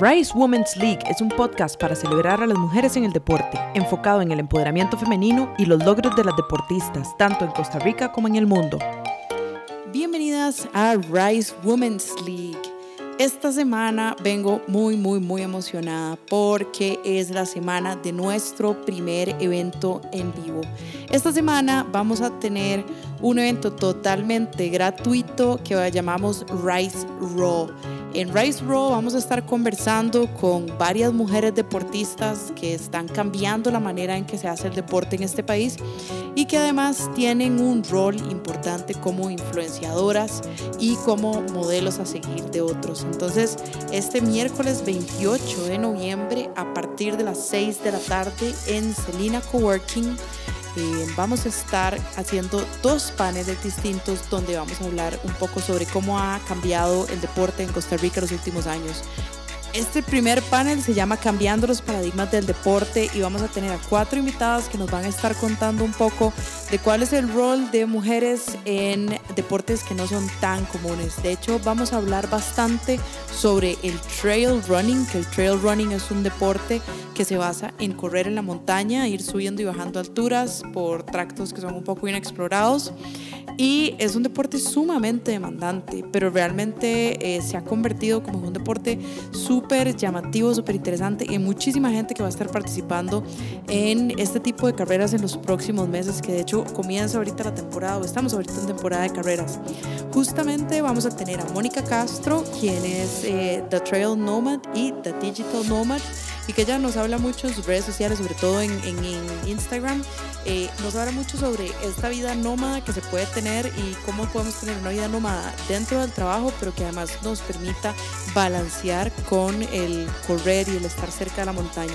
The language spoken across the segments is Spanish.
Rise Women's League es un podcast para celebrar a las mujeres en el deporte, enfocado en el empoderamiento femenino y los logros de las deportistas, tanto en Costa Rica como en el mundo. Bienvenidas a Rise Women's League. Esta semana vengo muy, muy, muy emocionada porque es la semana de nuestro primer evento en vivo. Esta semana vamos a tener un evento totalmente gratuito que llamamos Rise Raw. En Rise Raw vamos a estar conversando con varias mujeres deportistas que están cambiando la manera en que se hace el deporte en este país y que además tienen un rol importante como influenciadoras y como modelos a seguir de otros. Entonces, este miércoles 28 de noviembre a partir de las 6 de la tarde en Selina Coworking, eh, vamos a estar haciendo dos paneles distintos donde vamos a hablar un poco sobre cómo ha cambiado el deporte en Costa Rica en los últimos años. Este primer panel se llama Cambiando los paradigmas del deporte y vamos a tener a cuatro invitadas que nos van a estar contando un poco de cuál es el rol de mujeres en deportes que no son tan comunes. De hecho, vamos a hablar bastante sobre el trail running, que el trail running es un deporte que se basa en correr en la montaña, ir subiendo y bajando alturas por tractos que son un poco inexplorados. Y es un deporte sumamente demandante, pero realmente eh, se ha convertido como un deporte súper llamativo, súper interesante y muchísima gente que va a estar participando en este tipo de carreras en los próximos meses, que de hecho comienza ahorita la temporada o estamos ahorita en temporada de carreras. Justamente vamos a tener a Mónica Castro, quien es eh, The Trail Nomad y The Digital Nomad y que ella nos habla mucho en sus redes sociales, sobre todo en, Instagram, eh, nos habla mucho sobre esta vida nómada que se puede tener y cómo podemos tener una vida nómada dentro del trabajo, pero que además nos permita balancear con el correr y el estar cerca de la montaña.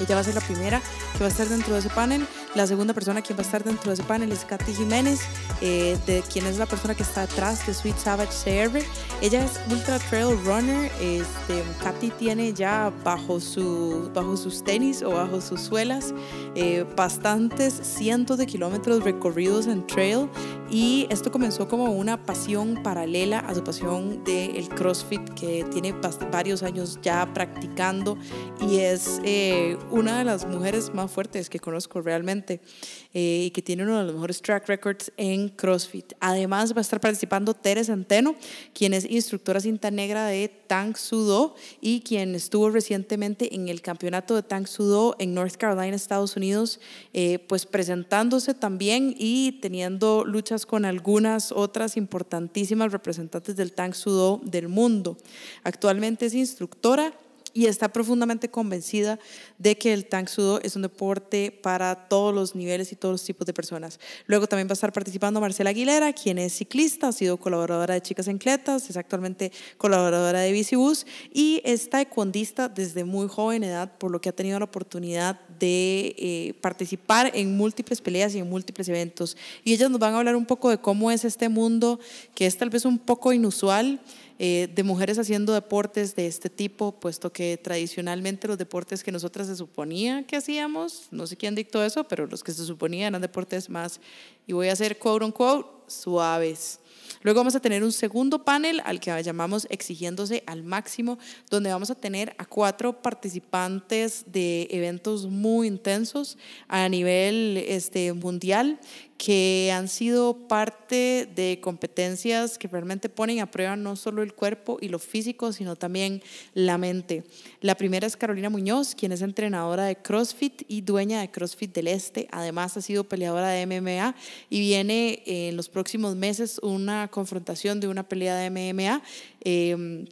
Ella va a ser la primera que va a estar dentro de ese panel. La segunda persona que va a estar dentro de ese panel es Katy Jiménez, eh, de quien es la persona que está detrás de Sweet Savage CR. Ella es Ultra Trail Runner. Este, Katy tiene ya bajo, su, bajo sus tenis o bajo sus suelas eh, bastantes cientos de kilómetros recorridos en trail y esto comenzó como una pasión paralela a su pasión del CrossFit que tiene varios años ya practicando y es eh, una de las mujeres más fuertes que conozco realmente eh, y que tiene uno de los mejores track records en CrossFit. Además va a estar participando Tere Centeno, quien es instructora cinta negra de Tang Sudo y quien estuvo recientemente en el campeonato de Tang Sudo en North Carolina, Estados Unidos, eh, pues presentándose también y teniendo luchas con algunas otras importantísimas representantes del Tang Sudo del mundo. Actualmente es instructora y está profundamente convencida de que el Tang Sudo es un deporte para todos los niveles y todos los tipos de personas. Luego también va a estar participando Marcela Aguilera, quien es ciclista, ha sido colaboradora de Chicas en Cletas, es actualmente colaboradora de Bicibus y es taekwondista desde muy joven edad, por lo que ha tenido la oportunidad de eh, participar en múltiples peleas y en múltiples eventos. Y ellas nos van a hablar un poco de cómo es este mundo que es tal vez un poco inusual eh, de mujeres haciendo deportes de este tipo, puesto que tradicionalmente los deportes que nosotras se suponía que hacíamos, no sé quién dictó eso, pero los que se suponían eran deportes más, y voy a hacer quote unquote, suaves. Luego vamos a tener un segundo panel al que llamamos exigiéndose al máximo, donde vamos a tener a cuatro participantes de eventos muy intensos a nivel este, mundial que han sido parte de competencias que realmente ponen a prueba no solo el cuerpo y lo físico, sino también la mente. La primera es Carolina Muñoz, quien es entrenadora de CrossFit y dueña de CrossFit del Este. Además ha sido peleadora de MMA y viene en los próximos meses una confrontación de una pelea de MMA. Eh,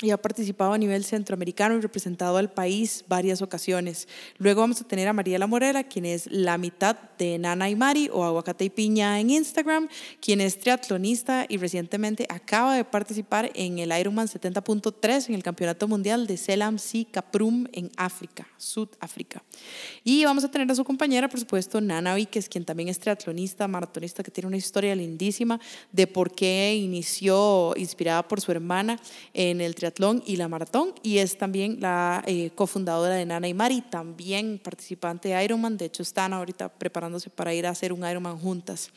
y ha participado a nivel centroamericano y representado al país varias ocasiones. Luego vamos a tener a Mariela Morera, quien es la mitad de Nana y Mari o Aguacate y Piña en Instagram, quien es triatlonista y recientemente acaba de participar en el Ironman 70.3 en el Campeonato Mundial de Selam Si Kaprum en África, Sudáfrica. Y vamos a tener a su compañera, por supuesto, Nana Víquez, quien también es triatlonista, maratonista, que tiene una historia lindísima de por qué inició, inspirada por su hermana, en el triatlón triatlón y la maratón y es también la eh, cofundadora de Nana y Mari, también participante de Ironman. De hecho, están ahorita preparándose para ir a hacer un Ironman juntas.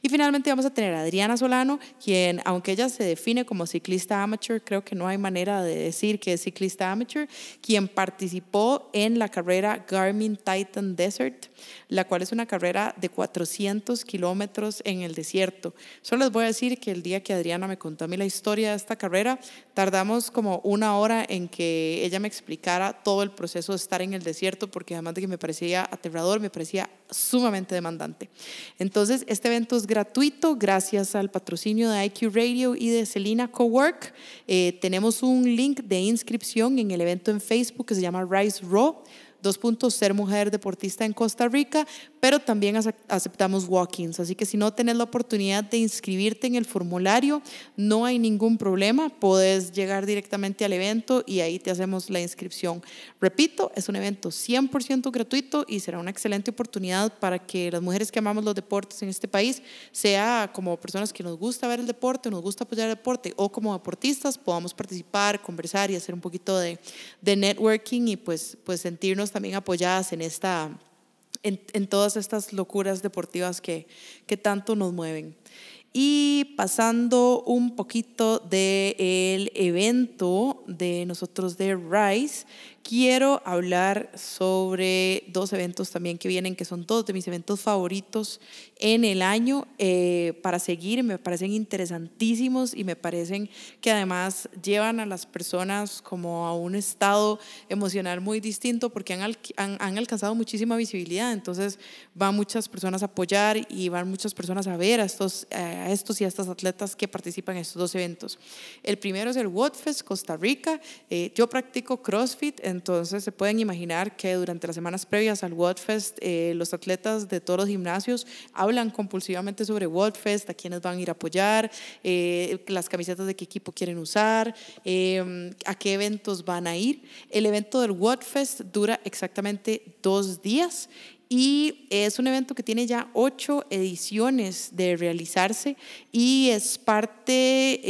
Y finalmente vamos a tener a Adriana Solano, quien, aunque ella se define como ciclista amateur, creo que no hay manera de decir que es ciclista amateur, quien participó en la carrera Garmin Titan Desert, la cual es una carrera de 400 kilómetros en el desierto. Solo les voy a decir que el día que Adriana me contó a mí la historia de esta carrera, tardamos como una hora en que ella me explicara todo el proceso de estar en el desierto, porque además de que me parecía aterrador, me parecía sumamente demandante. Entonces, este evento es gratuito gracias al patrocinio de IQ Radio y de Celina Cowork. Eh, tenemos un link de inscripción en el evento en Facebook que se llama Rise Raw. Dos puntos, ser mujer deportista en Costa Rica, pero también aceptamos walk-ins. Así que si no tenés la oportunidad de inscribirte en el formulario, no hay ningún problema. Puedes llegar directamente al evento y ahí te hacemos la inscripción. Repito, es un evento 100% gratuito y será una excelente oportunidad para que las mujeres que amamos los deportes en este país, sea como personas que nos gusta ver el deporte, nos gusta apoyar el deporte o como deportistas, podamos participar, conversar y hacer un poquito de, de networking y pues, pues sentirnos también apoyadas en esta en, todas estas locuras deportivas que, que tanto nos mueven. Y pasando un poquito del evento de nosotros de RISE, quiero hablar sobre dos eventos también que vienen, que son dos de mis eventos favoritos en el año eh, para seguir. Me parecen interesantísimos y me parecen que además llevan a las personas como a un estado emocional muy distinto porque han, han, alcanzado muchísima visibilidad. Entonces van muchas personas a apoyar y van muchas personas a ver a estos, a estos y a estas atletas que participan en estos dos eventos. El primero es el WODFest Costa Rica. Eh, yo practico CrossFit. En entonces se pueden imaginar que durante las semanas previas al WordFest eh, los atletas de todos los gimnasios hablan compulsivamente sobre WordFest, a quienes van a ir a apoyar, eh, las camisetas de qué equipo quieren usar, eh, a qué eventos van a ir. El evento del WordFest dura exactamente dos días y es un evento que tiene ya ocho ediciones de realizarse y es parte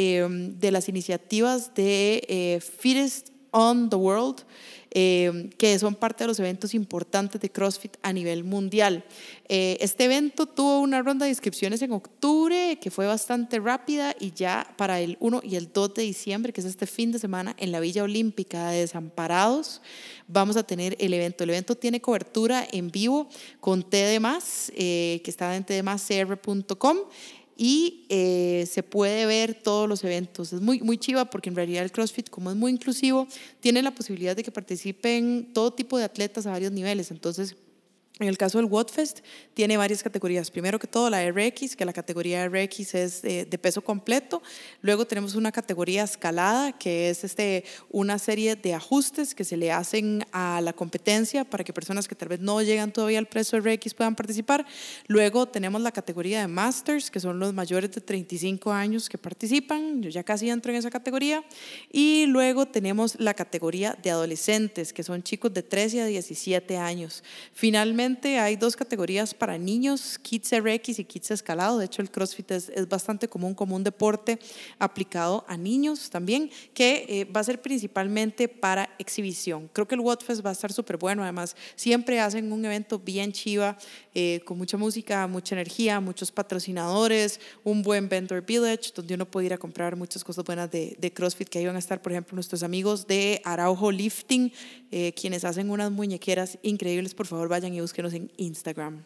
de las iniciativas de Fittest on the World, eh, que son parte de los eventos importantes de CrossFit a nivel mundial. Eh, este evento tuvo una ronda de inscripciones en octubre que fue bastante rápida y ya para el 1 y el 2 de diciembre, que es este fin de semana, en la Villa Olímpica de Desamparados, vamos a tener el evento. El evento tiene cobertura en vivo con TD+, eh, que está en tdmascr.com y eh, se puede ver todos los eventos. Es muy, muy chiva porque en realidad el CrossFit, como es muy inclusivo, tiene la posibilidad de que participen todo tipo de atletas a varios niveles. Entonces, en el caso del WODFest, tiene varias categorías. Primero que todo, la RX, que la categoría RX es de, peso completo. Luego tenemos una categoría escalada, que es este, una serie de ajustes que se le hacen a la competencia para que personas que tal vez no llegan todavía al peso RX puedan participar. Luego tenemos la categoría de Masters, que son los mayores de 35 años que participan. Yo ya casi entro en esa categoría. Y luego tenemos la categoría de adolescentes, que son chicos de 13 a 17 años. Finalmente, hay dos categorías para niños, Kids RX y Kids Escalado. De hecho, el CrossFit es, bastante común como un deporte aplicado a niños también, que eh, va a ser principalmente para exhibición. Creo que el WODFest va a estar súper bueno. Además, siempre hacen un evento bien chiva, eh, con mucha música, mucha energía, muchos patrocinadores, un buen vendor village, donde uno puede ir a comprar muchas cosas buenas de, de CrossFit, que ahí van a estar, por ejemplo, nuestros amigos de Araujo Lifting, eh, quienes hacen unas muñequeras increíbles. Por favor, vayan y busquen en Instagram.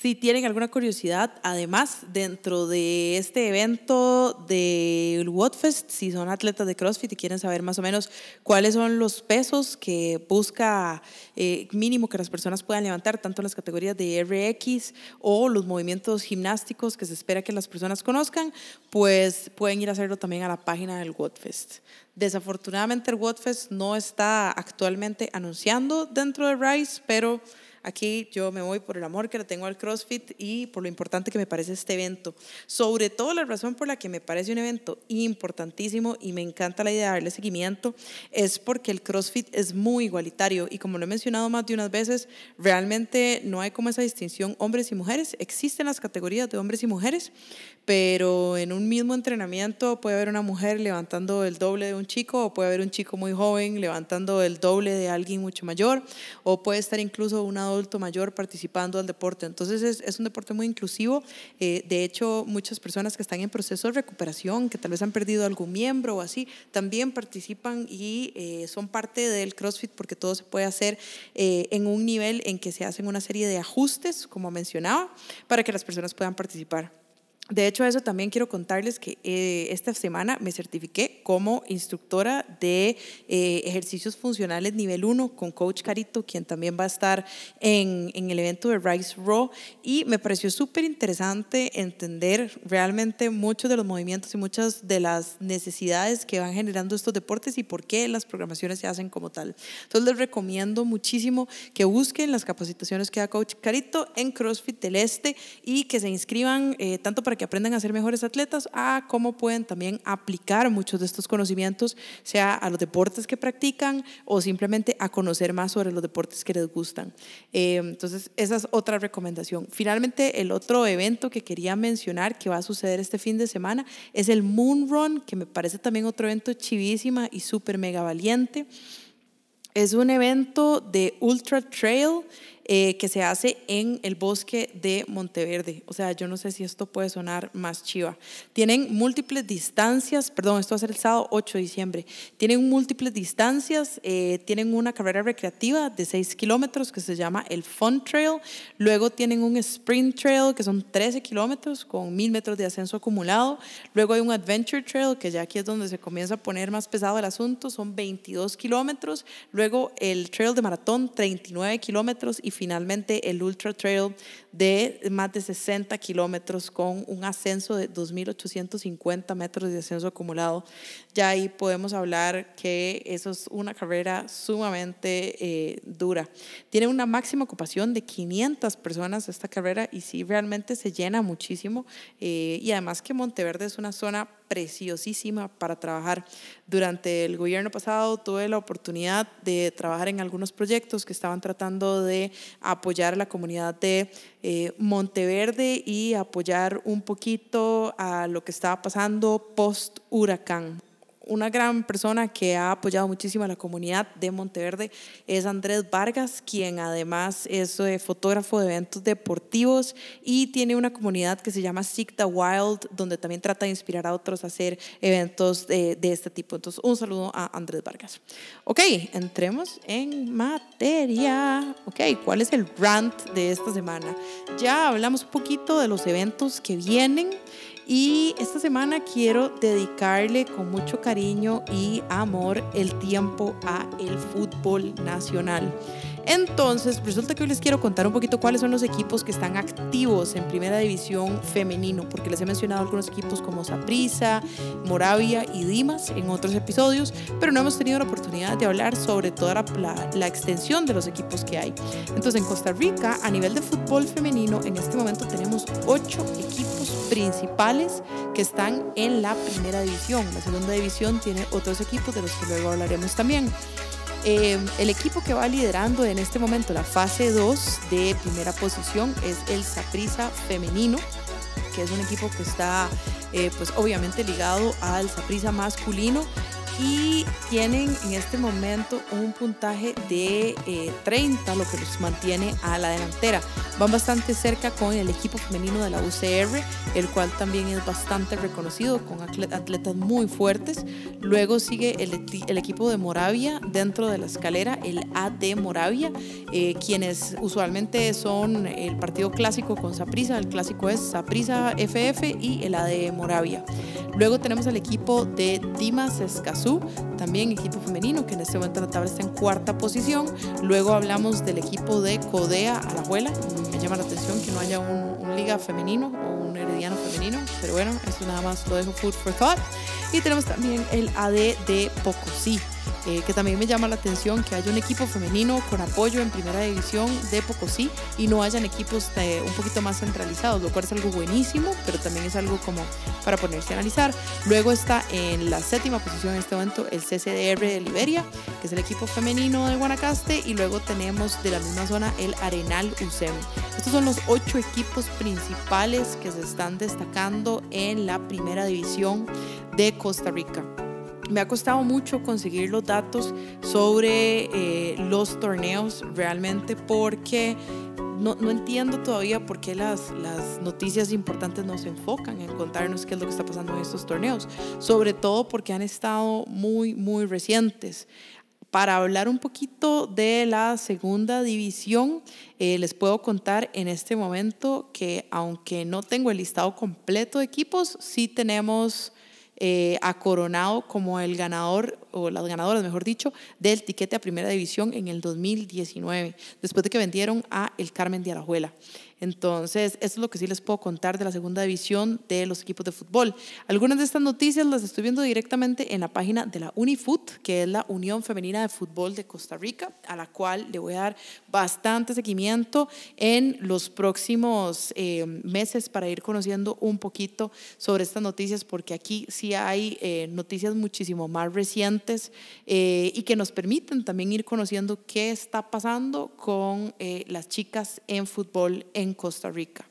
Si tienen alguna curiosidad, además, dentro de este evento del WODFest, si son atletas de CrossFit y quieren saber más o menos cuáles son los pesos que busca eh, mínimo que las personas puedan levantar, tanto en las categorías de RX o los movimientos gimnásticos que se espera que las personas conozcan, pues pueden ir a hacerlo también a la página del WODFest. Desafortunadamente el WODFest no está actualmente anunciando dentro de RISE, pero aquí yo me voy por el amor que le tengo al CrossFit y por lo importante que me parece este evento. Sobre todo la razón por la que me parece un evento importantísimo y me encanta la idea de darle seguimiento es porque el CrossFit es muy igualitario y como lo he mencionado más de unas veces, realmente no hay como esa distinción hombres y mujeres. Existen las categorías de hombres y mujeres, pero en un mismo entrenamiento puede haber una mujer levantando el doble de un chico o puede haber un chico muy joven levantando el doble de alguien mucho mayor o puede estar incluso un adulto mayor participando del deporte. Entonces es, es un deporte muy inclusivo. Eh, de hecho, muchas personas que están en proceso de recuperación, que tal vez han perdido algún miembro o así, también participan y eh, son parte del CrossFit porque todo se puede hacer eh, en un nivel en que se hacen una serie de ajustes, como mencionaba, para que las personas puedan participar. De hecho, eso también quiero contarles que eh, esta semana me certifiqué como instructora de eh, ejercicios funcionales nivel 1 con Coach Carito, quien también va a estar en, en el evento de Rise Raw. Y me pareció súper interesante entender realmente muchos de los movimientos y muchas de las necesidades que van generando estos deportes y por qué las programaciones se hacen como tal. Entonces, les recomiendo muchísimo que busquen las capacitaciones que da Coach Carito en CrossFit del Este y que se inscriban eh, tanto para que aprendan a ser mejores atletas, a cómo pueden también aplicar muchos de estos conocimientos, sea a los deportes que practican o simplemente a conocer más sobre los deportes que les gustan. Eh, entonces, esa es otra recomendación. Finalmente, el otro evento que quería mencionar que va a suceder este fin de semana es el Moon Run, que me parece también otro evento chivísima y súper mega valiente. Es un evento de ultra trail eh, que se hace en el bosque de Monteverde. O sea, yo no sé si esto puede sonar más chiva. Tienen múltiples distancias, perdón, esto va a ser el sábado 8 de diciembre. Tienen múltiples distancias, eh, tienen una carrera recreativa de 6 kilómetros que se llama el Fun Trail. Luego tienen un Sprint Trail que son 13 kilómetros con 1000 metros de ascenso acumulado. Luego hay un Adventure Trail que ya aquí es donde se comienza a poner más pesado el asunto, son 22 kilómetros. Luego el Trail de Maratón, 39 kilómetros y finalmente el Ultra Trail de más de 60 kilómetros con un ascenso de 2.850 metros de ascenso acumulado. Ya ahí podemos hablar que eso es una carrera sumamente eh, dura. Tiene una máxima ocupación de 500 personas esta carrera y sí, realmente se llena muchísimo. Eh, y además que Monteverde es una zona preciosísima para trabajar. Durante el gobierno pasado tuve la oportunidad de trabajar en algunos proyectos que estaban tratando de apoyar a la comunidad de eh, Monteverde y apoyar un poquito a lo que estaba pasando post huracán una gran persona que ha apoyado muchísimo a la comunidad de Monteverde es Andrés Vargas, quien además es eh, fotógrafo de eventos deportivos y tiene una comunidad que se llama Seek Wild, donde también trata de inspirar a otros a hacer eventos de, de este tipo. Entonces, un saludo a Andrés Vargas. Ok, entremos en materia. Ok, ¿cuál es el rant de esta semana? Ya hablamos un poquito de los eventos que vienen. Y esta semana quiero dedicarle con mucho cariño y amor el tiempo a el fútbol nacional. Entonces, resulta que hoy les quiero contar un poquito cuáles son los equipos que están activos en Primera División femenino, porque les he mencionado algunos equipos como Saprissa, Moravia y Dimas en otros episodios, pero no hemos tenido la oportunidad de hablar sobre toda la, la extensión de los equipos que hay. Entonces, en Costa Rica, a nivel de fútbol femenino, en este momento tenemos ocho equipos principales que están en la Primera División. La Segunda División tiene otros equipos de los que luego hablaremos también. Eh, el equipo que va liderando en este momento la fase 2 de primera posición es el Saprisa femenino, que es un equipo que está eh, pues obviamente ligado al Saprisa masculino y tienen en este momento un puntaje de 30, eh, lo que los mantiene a la delantera. Van bastante cerca con el equipo femenino de la UCR, el cual también es bastante reconocido, con atletas muy fuertes. Luego sigue el, el equipo de Moravia dentro de la escalera, el AD Moravia, eh, quienes usualmente son el partido clásico con Saprisa. El clásico es Saprisa FF y el AD Moravia. Luego tenemos el equipo de Dimas Escazú, también equipo femenino, que en este momento la tabla está en cuarta posición. Luego hablamos del equipo de Codea Alajuela. Me llama la atención que no haya un, un liga femenino o un herediano femenino, pero bueno, eso nada más lo dejo food for thought. Y tenemos también el AD de Pocosí eh, que también me llama la atención que haya un equipo femenino con apoyo en primera división de Pocosí y no hayan equipos un poquito más centralizados, lo cual es algo buenísimo, pero también es algo como para ponerse a analizar. Luego está en la séptima posición en este momento el CCDR de Liberia, que es el equipo femenino de Guanacaste, y luego tenemos de la misma zona el Arenal UCEM. Estos son los ocho equipos principales que se están destacando en la primera división de Costa Rica. Me ha costado mucho conseguir los datos sobre eh, los torneos realmente porque no, no, entiendo todavía por qué las, las noticias importantes no se enfocan en contarnos qué es lo que está pasando en estos torneos, sobre todo porque han estado muy, muy recientes. Para hablar un poquito de la segunda división, eh, les puedo contar en este momento que aunque no tengo el listado completo de equipos, sí tenemos eh, a Coronado como el ganador, o las ganadoras, mejor dicho, del tiquete a primera división en el 2019, después de que vendieron a el Carmen de Arajuela. Entonces, eso es lo que sí les puedo contar de la segunda división de los equipos de fútbol. Algunas de estas noticias las estoy viendo directamente en la página de la Unifoot, que es la Unión Femenina de Fútbol de Costa Rica, a la cual le voy a dar bastante seguimiento en los próximos eh, meses para ir conociendo un poquito sobre estas noticias, porque aquí sí hay eh, noticias muchísimo más recientes eh, y que nos permiten también ir conociendo qué está pasando con las chicas en fútbol en Costa Rica.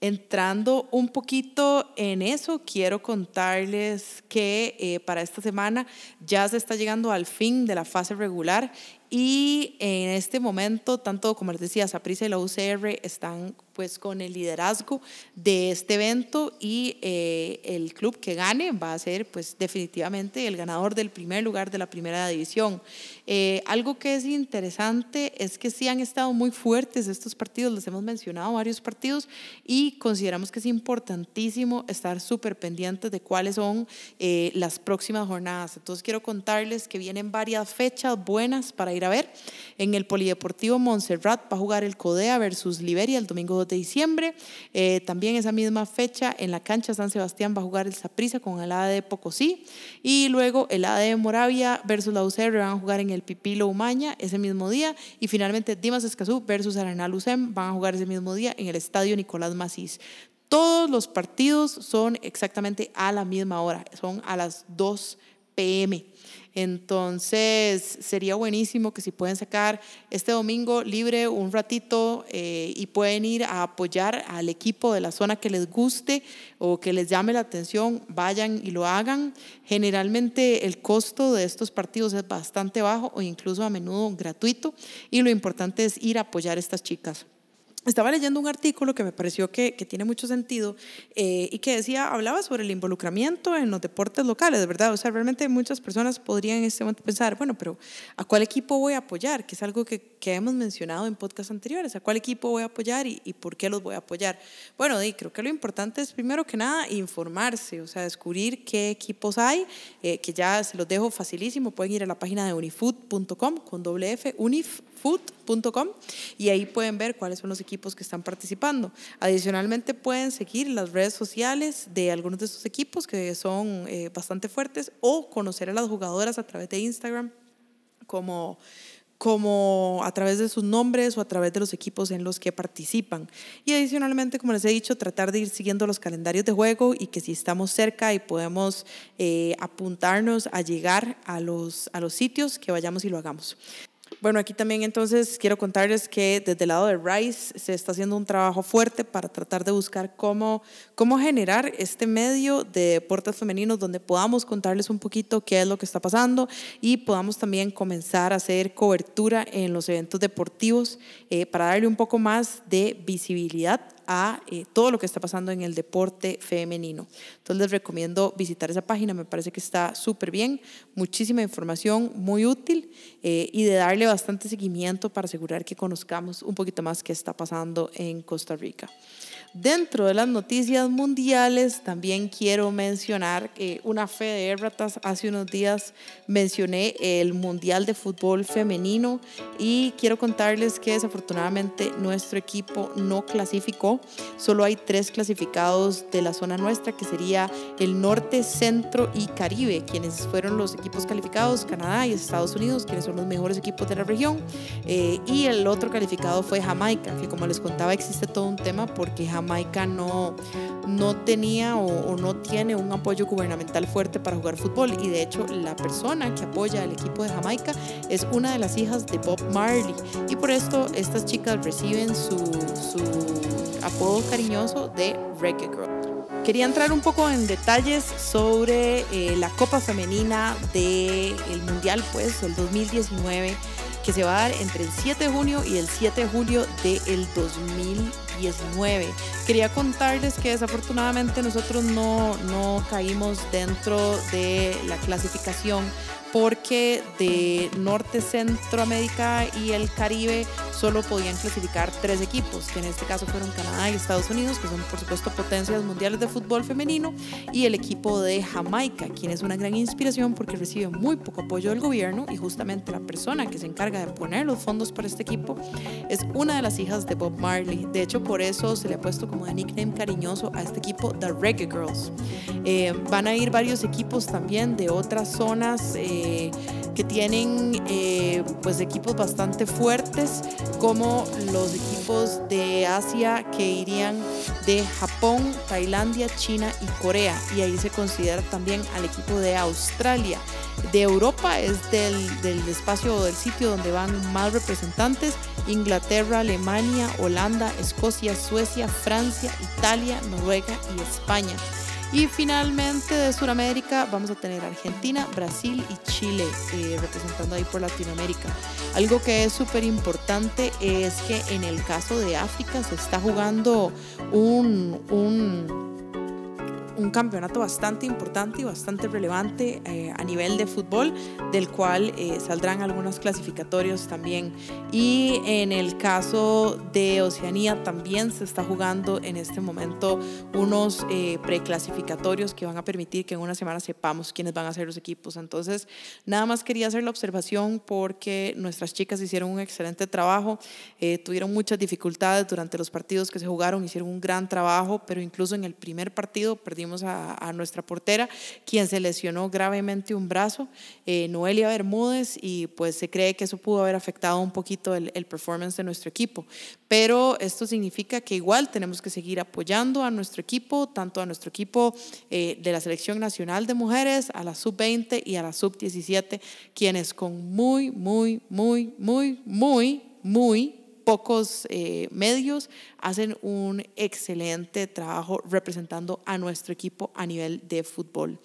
Entrando un poquito en eso, quiero contarles que eh, para esta semana ya se está llegando al fin de la fase regular y en este momento, tanto como les decía, Saprissa y la UCR están pues con el liderazgo de este evento y eh, el club que gane va a ser pues definitivamente el ganador del primer lugar de la primera división. Eh, algo que es interesante es que sí han estado muy fuertes estos partidos, les hemos mencionado varios partidos y consideramos que es importantísimo estar súper pendientes de cuáles son eh, las próximas jornadas. Entonces quiero contarles que vienen varias fechas buenas para ir a ver. En el Polideportivo Montserrat va a jugar el Codea versus Liberia el domingo de diciembre. Eh, también esa misma fecha en la cancha San Sebastián va a jugar el Saprissa con el AD de Pocosí. Y luego el AD de Moravia versus la UCR van a jugar en el Pipilo Umaña ese mismo día. Y finalmente Dimas Escazú versus Arenal UCEM van a jugar ese mismo día en el Estadio Nicolás Macís. Todos los partidos son exactamente a la misma hora, son a las 2 pm. Entonces, sería buenísimo que si pueden sacar este domingo libre un ratito eh, y pueden ir a apoyar al equipo de la zona que les guste o que les llame la atención, vayan y lo hagan. Generalmente el costo de estos partidos es bastante bajo o incluso a menudo gratuito y lo importante es ir a apoyar a estas chicas. Estaba leyendo un artículo que me pareció que, tiene mucho sentido eh, y que decía, hablaba sobre el involucramiento en los deportes locales, ¿verdad? O sea, realmente muchas personas podrían en este momento pensar, bueno, pero ¿a cuál equipo voy a apoyar? Que es algo que, que hemos mencionado en podcasts anteriores. ¿A cuál equipo voy a apoyar y, y por qué los voy a apoyar? Bueno, y creo que lo importante es, primero que nada, informarse, o sea, descubrir qué equipos hay, eh, que ya se los dejo facilísimo. Pueden ir a la página de unifood.com con doble F, uniffood.com y ahí pueden ver cuáles son los equipos que están participando. Adicionalmente pueden seguir las redes sociales de algunos de estos equipos que son eh, bastante fuertes o conocer a las jugadoras a través de Instagram como como a través de sus nombres o a través de los equipos en los que participan. Y adicionalmente, como les he dicho, tratar de ir siguiendo los calendarios de juego y que si estamos cerca y podemos eh, apuntarnos a llegar a los, a los sitios, que vayamos y lo hagamos. Bueno, aquí también entonces quiero contarles que desde el lado de Rice se está haciendo un trabajo fuerte para tratar de buscar cómo, cómo generar este medio de deportes femeninos donde podamos contarles un poquito qué es lo que está pasando y podamos también comenzar a hacer cobertura en los eventos deportivos eh, para darle un poco más de visibilidad a eh, todo lo que está pasando en el deporte femenino. Entonces les recomiendo visitar esa página, me parece que está súper bien, muchísima información, muy útil eh, y de darle bastante seguimiento para asegurar que conozcamos un poquito más qué está pasando en Costa Rica. Dentro de las noticias mundiales también quiero mencionar que una fe de erratas. Hace unos días mencioné el Mundial de Fútbol Femenino y quiero contarles que desafortunadamente nuestro equipo no clasificó. Solo hay tres clasificados de la zona nuestra, que sería el norte, centro y Caribe, quienes fueron los equipos calificados, Canadá y Estados Unidos, quienes son los mejores equipos de la región. Eh, y el otro calificado fue Jamaica, que como les contaba existe todo un tema porque Jamaica Jamaica no, no tenía o, no tiene un apoyo gubernamental fuerte para jugar fútbol y de hecho la persona que apoya al equipo de Jamaica es una de las hijas de Bob Marley y por esto estas chicas reciben su, su apodo cariñoso de Reggae Girl. Quería entrar un poco en detalles sobre eh, la Copa Femenina del Mundial, pues, el 2019, que se va a dar entre el 7 de junio y el 7 de julio del 2019. 19. Quería contarles que desafortunadamente nosotros no, no caímos dentro de la clasificación porque de Norte, Centroamérica y el Caribe solo podían clasificar tres equipos, que en este caso fueron Canadá y Estados Unidos, que son por supuesto potencias mundiales de fútbol femenino, y el equipo de Jamaica, quien es una gran inspiración porque recibe muy poco apoyo del gobierno y justamente la persona que se encarga de poner los fondos para este equipo es una de las hijas de Bob Marley. De hecho, por eso se le ha puesto como de nickname cariñoso a este equipo The Reggae Girls. Eh, van a ir varios equipos también de otras zonas. Eh, que tienen eh, pues equipos bastante fuertes como los equipos de Asia que irían de Japón, Tailandia, China y Corea y ahí se considera también al equipo de Australia. De Europa es del, del espacio o del sitio donde van más representantes, Inglaterra, Alemania, Holanda, Escocia, Suecia, Francia, Italia, Noruega y España. Y finalmente de Sudamérica vamos a tener Argentina, Brasil y Chile eh, representando ahí por Latinoamérica. Algo que es súper importante es que en el caso de África se está jugando un, un un campeonato bastante importante y bastante relevante eh, a nivel de fútbol, del cual eh, saldrán algunos clasificatorios también. Y en el caso de Oceanía también se está jugando en este momento unos eh, preclasificatorios que van a permitir que en una semana sepamos quiénes van a ser los equipos. Entonces, nada más quería hacer la observación porque nuestras chicas hicieron un excelente trabajo, tuvieron muchas dificultades durante los partidos que se jugaron, hicieron un gran trabajo, pero incluso en el primer partido perdimos a, nuestra portera, quien se lesionó gravemente un brazo, eh, Noelia Bermúdez, y pues se cree que eso pudo haber afectado un poquito el, performance de nuestro equipo. Pero esto significa que igual tenemos que seguir apoyando a nuestro equipo, tanto a nuestro equipo eh, de la Selección Nacional de Mujeres, a la Sub-20 y a la Sub-17, quienes con muy, muy, muy, muy, muy, muy pocos eh, medios hacen un excelente trabajo representando a nuestro equipo a nivel de fútbol.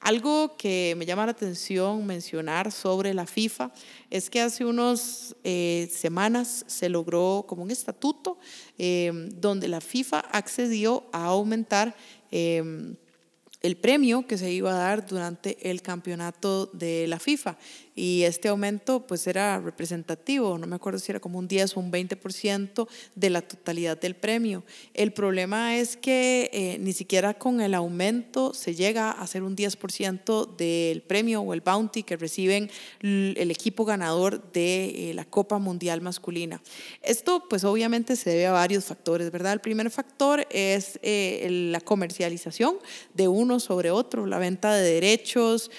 Algo que me llama la atención mencionar sobre la FIFA es que hace unas eh, semanas se logró como un estatuto eh, donde la FIFA accedió a aumentar el premio que se iba a dar durante el campeonato de la FIFA y este aumento pues era representativo, no me acuerdo si era como un 10 o un 20% de la totalidad del premio. El problema es que eh, ni siquiera con el aumento se llega a ser un 10% del premio o el bounty que reciben el equipo ganador de eh, la Copa Mundial Masculina. Esto pues obviamente se debe a varios factores, ¿verdad? El primer factor es eh, la comercialización de uno sobre otro, la venta de derechos,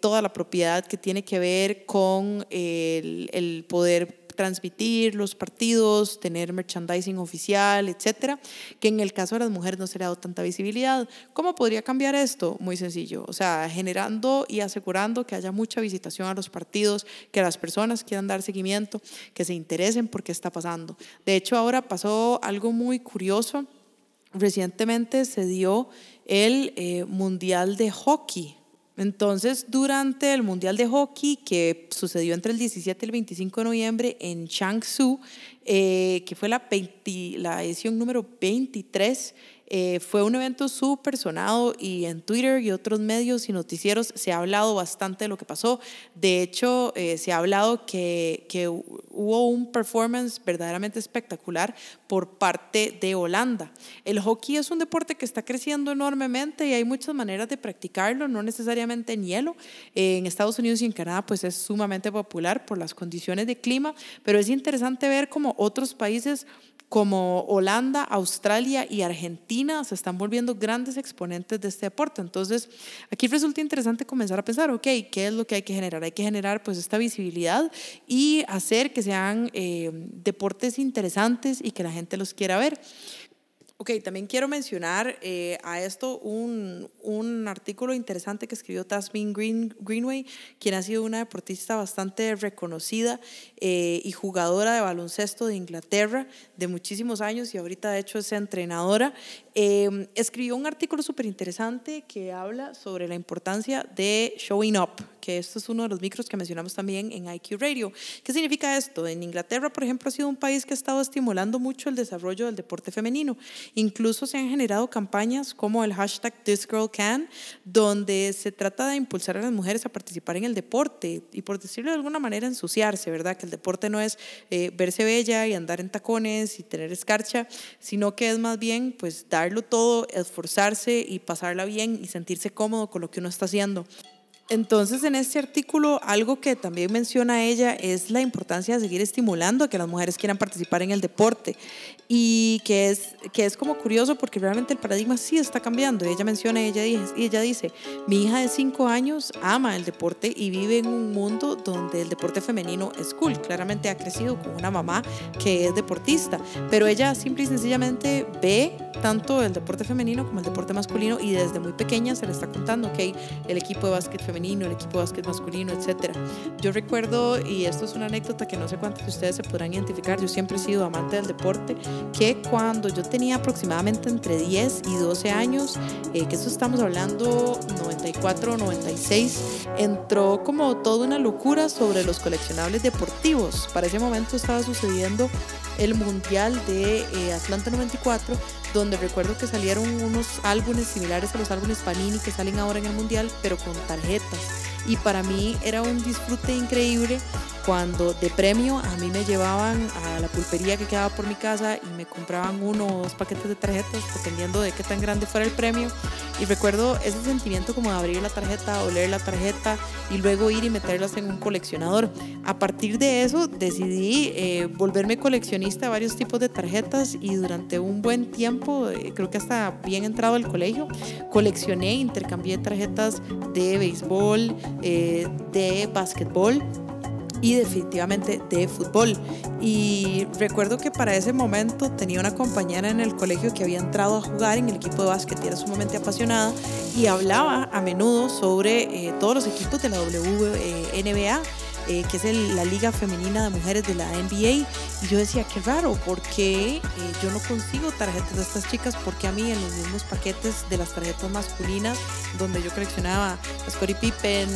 toda la propiedad que tiene que ver con el, poder transmitir los partidos, tener merchandising oficial, etcétera, que en el caso de las mujeres no se le ha dado tanta visibilidad. ¿Cómo podría cambiar esto? Muy sencillo, o sea, generando y asegurando que haya mucha visitación a los partidos, que las personas quieran dar seguimiento, que se interesen por qué está pasando. De hecho, ahora pasó algo muy curioso. Recientemente se dio el eh, Mundial de Hockey entonces, durante el Mundial de Hockey, que sucedió entre el 17 y el 25 de noviembre en Changsu, eh, que fue la, la edición número 23, Eh, fue un evento súper sonado y en Twitter y otros medios y noticieros se ha hablado bastante de lo que pasó. De hecho, eh, se ha hablado que, que hubo un performance verdaderamente espectacular por parte de Holanda. El hockey es un deporte que está creciendo enormemente y hay muchas maneras de practicarlo, no necesariamente en hielo. en Estados Unidos y en Canadá pues es sumamente popular por las condiciones de clima, pero es interesante ver cómo otros países como Holanda, Australia y Argentina se están volviendo grandes exponentes de este deporte. Entonces, aquí resulta interesante comenzar a pensar, ok, ¿qué es lo que hay que generar? Hay que generar pues esta visibilidad y hacer que sean eh, deportes interesantes y que la gente los quiera ver. Ok, también quiero mencionar eh, a esto un, un, artículo interesante que escribió Tasmin Green, Greenway, quien ha sido una deportista bastante reconocida eh, y jugadora de baloncesto de Inglaterra de muchísimos años y ahorita de hecho es entrenadora. Eh, escribió un artículo súper interesante que habla sobre la importancia de showing up, que esto es uno de los micros que mencionamos también en IQ Radio. ¿Qué significa esto? En Inglaterra, por ejemplo, ha sido un país que ha estado estimulando mucho el desarrollo del deporte femenino. Incluso se han generado campañas como el hashtag This donde se trata de impulsar a las mujeres a participar en el deporte y, por decirlo de alguna manera, ensuciarse, ¿verdad? Que el deporte no es eh, verse bella y andar en tacones y tener escarcha, sino que es más bien, pues, darlo todo, esforzarse y pasarla bien y sentirse cómodo con lo que uno está haciendo. Entonces, en este artículo, algo que también menciona ella es la importancia de seguir estimulando a que las mujeres quieran participar en el deporte y que es, que es como curioso porque realmente el paradigma sí está cambiando. Ella menciona, ella, ella dice, mi hija de cinco años ama el deporte y vive en un mundo donde el deporte femenino es cool. Claramente ha crecido con una mamá que es deportista, pero ella simple y sencillamente ve tanto el deporte femenino como el deporte masculino y desde muy pequeña se le está contando, que el equipo de básquet femenino el equipo de básquet masculino, etcétera. Yo recuerdo, y esto es una anécdota que no sé cuántos de ustedes se podrán identificar, yo siempre he sido amante del deporte, que cuando yo tenía aproximadamente entre 10 y 12 años, eh, que eso estamos hablando 94 o 96, entró como toda una locura sobre los coleccionables deportivos. Para ese momento estaba sucediendo el Mundial de eh, Atlanta 94 donde recuerdo que salieron unos álbumes similares a los álbumes Panini que salen ahora en el Mundial, pero con tarjetas. Y para mí era un disfrute increíble cuando de premio a mí me llevaban a la pulpería que quedaba por mi casa y me compraban uno o dos paquetes de tarjetas, dependiendo de qué tan grande fuera el premio. Y recuerdo ese sentimiento como de abrir la tarjeta, oler la tarjeta y luego ir y meterlas en un coleccionador. A partir de eso decidí eh, volverme coleccionista de varios tipos de tarjetas y durante un buen tiempo, eh, creo que hasta bien entrado al colegio, coleccioné, intercambié tarjetas de béisbol, eh, de básquetbol y definitivamente de fútbol. Y recuerdo que para ese momento tenía una compañera en el colegio que había entrado a jugar en el equipo de básquet y era sumamente apasionada y hablaba a menudo sobre eh, todos los equipos de la WNBA. Eh, que es la liga femenina de mujeres de la NBA. Y yo decía, qué raro, ¿por qué eh, yo no consigo tarjetas de estas chicas? Porque a mí en los mismos paquetes de las tarjetas masculinas, donde yo coleccionaba a Scottie Pippen,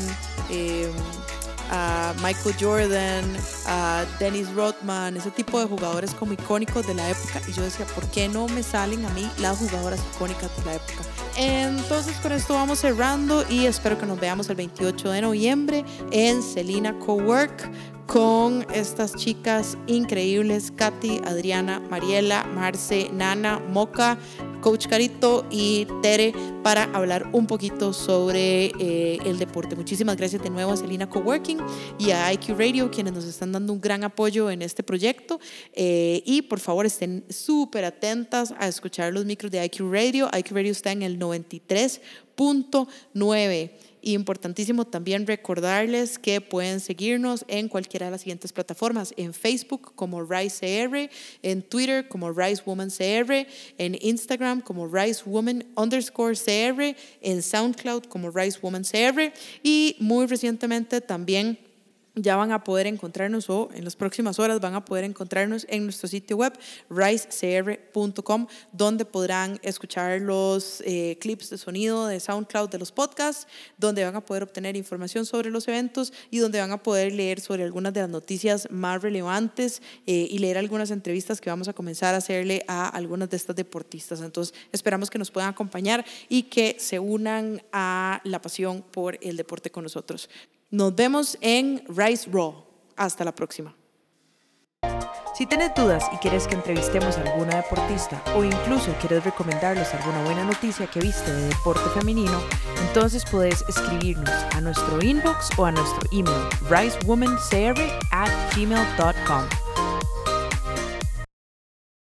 a Michael Jordan, a Dennis Rodman, ese tipo de jugadores como icónicos de la época. Y yo decía, ¿por qué no me salen a mí las jugadoras icónicas de la época? Entonces con esto vamos cerrando y espero que nos veamos el 28 de noviembre en Celina Cowork con estas chicas increíbles, Katy, Adriana, Mariela, Marce, Nana, Moca, Coach Carito y Tere para hablar un poquito sobre eh, el deporte. Muchísimas gracias de nuevo a Celina Coworking y a IQ Radio, quienes nos están dando un gran apoyo en este proyecto. Eh, y por favor estén súper atentas a escuchar los micros de IQ Radio. IQ Radio está en el 93.9. Importantísimo también recordarles que pueden seguirnos en cualquiera de las siguientes plataformas, en Facebook como RiseCR, en Twitter como RiseWomanCR, en Instagram como RiseWoman underscore en SoundCloud como RiseWomanCR y muy recientemente también ya van a poder encontrarnos o en las próximas horas van a poder encontrarnos en nuestro sitio web risecr.com donde podrán escuchar los eh, clips de sonido de SoundCloud de los podcasts, donde van a poder obtener información sobre los eventos y donde van a poder leer sobre algunas de las noticias más relevantes eh, y leer algunas entrevistas que vamos a comenzar a hacerle a algunas de estas deportistas. Entonces esperamos que nos puedan acompañar y que se unan a la pasión por el deporte con nosotros. Nos vemos en Rice Raw. Hasta la próxima. Si tienes dudas y quieres que entrevistemos a alguna deportista o incluso quieres recomendarles alguna buena noticia que viste de deporte femenino, entonces puedes escribirnos a nuestro inbox o a nuestro email ricewomancr at gmail.com.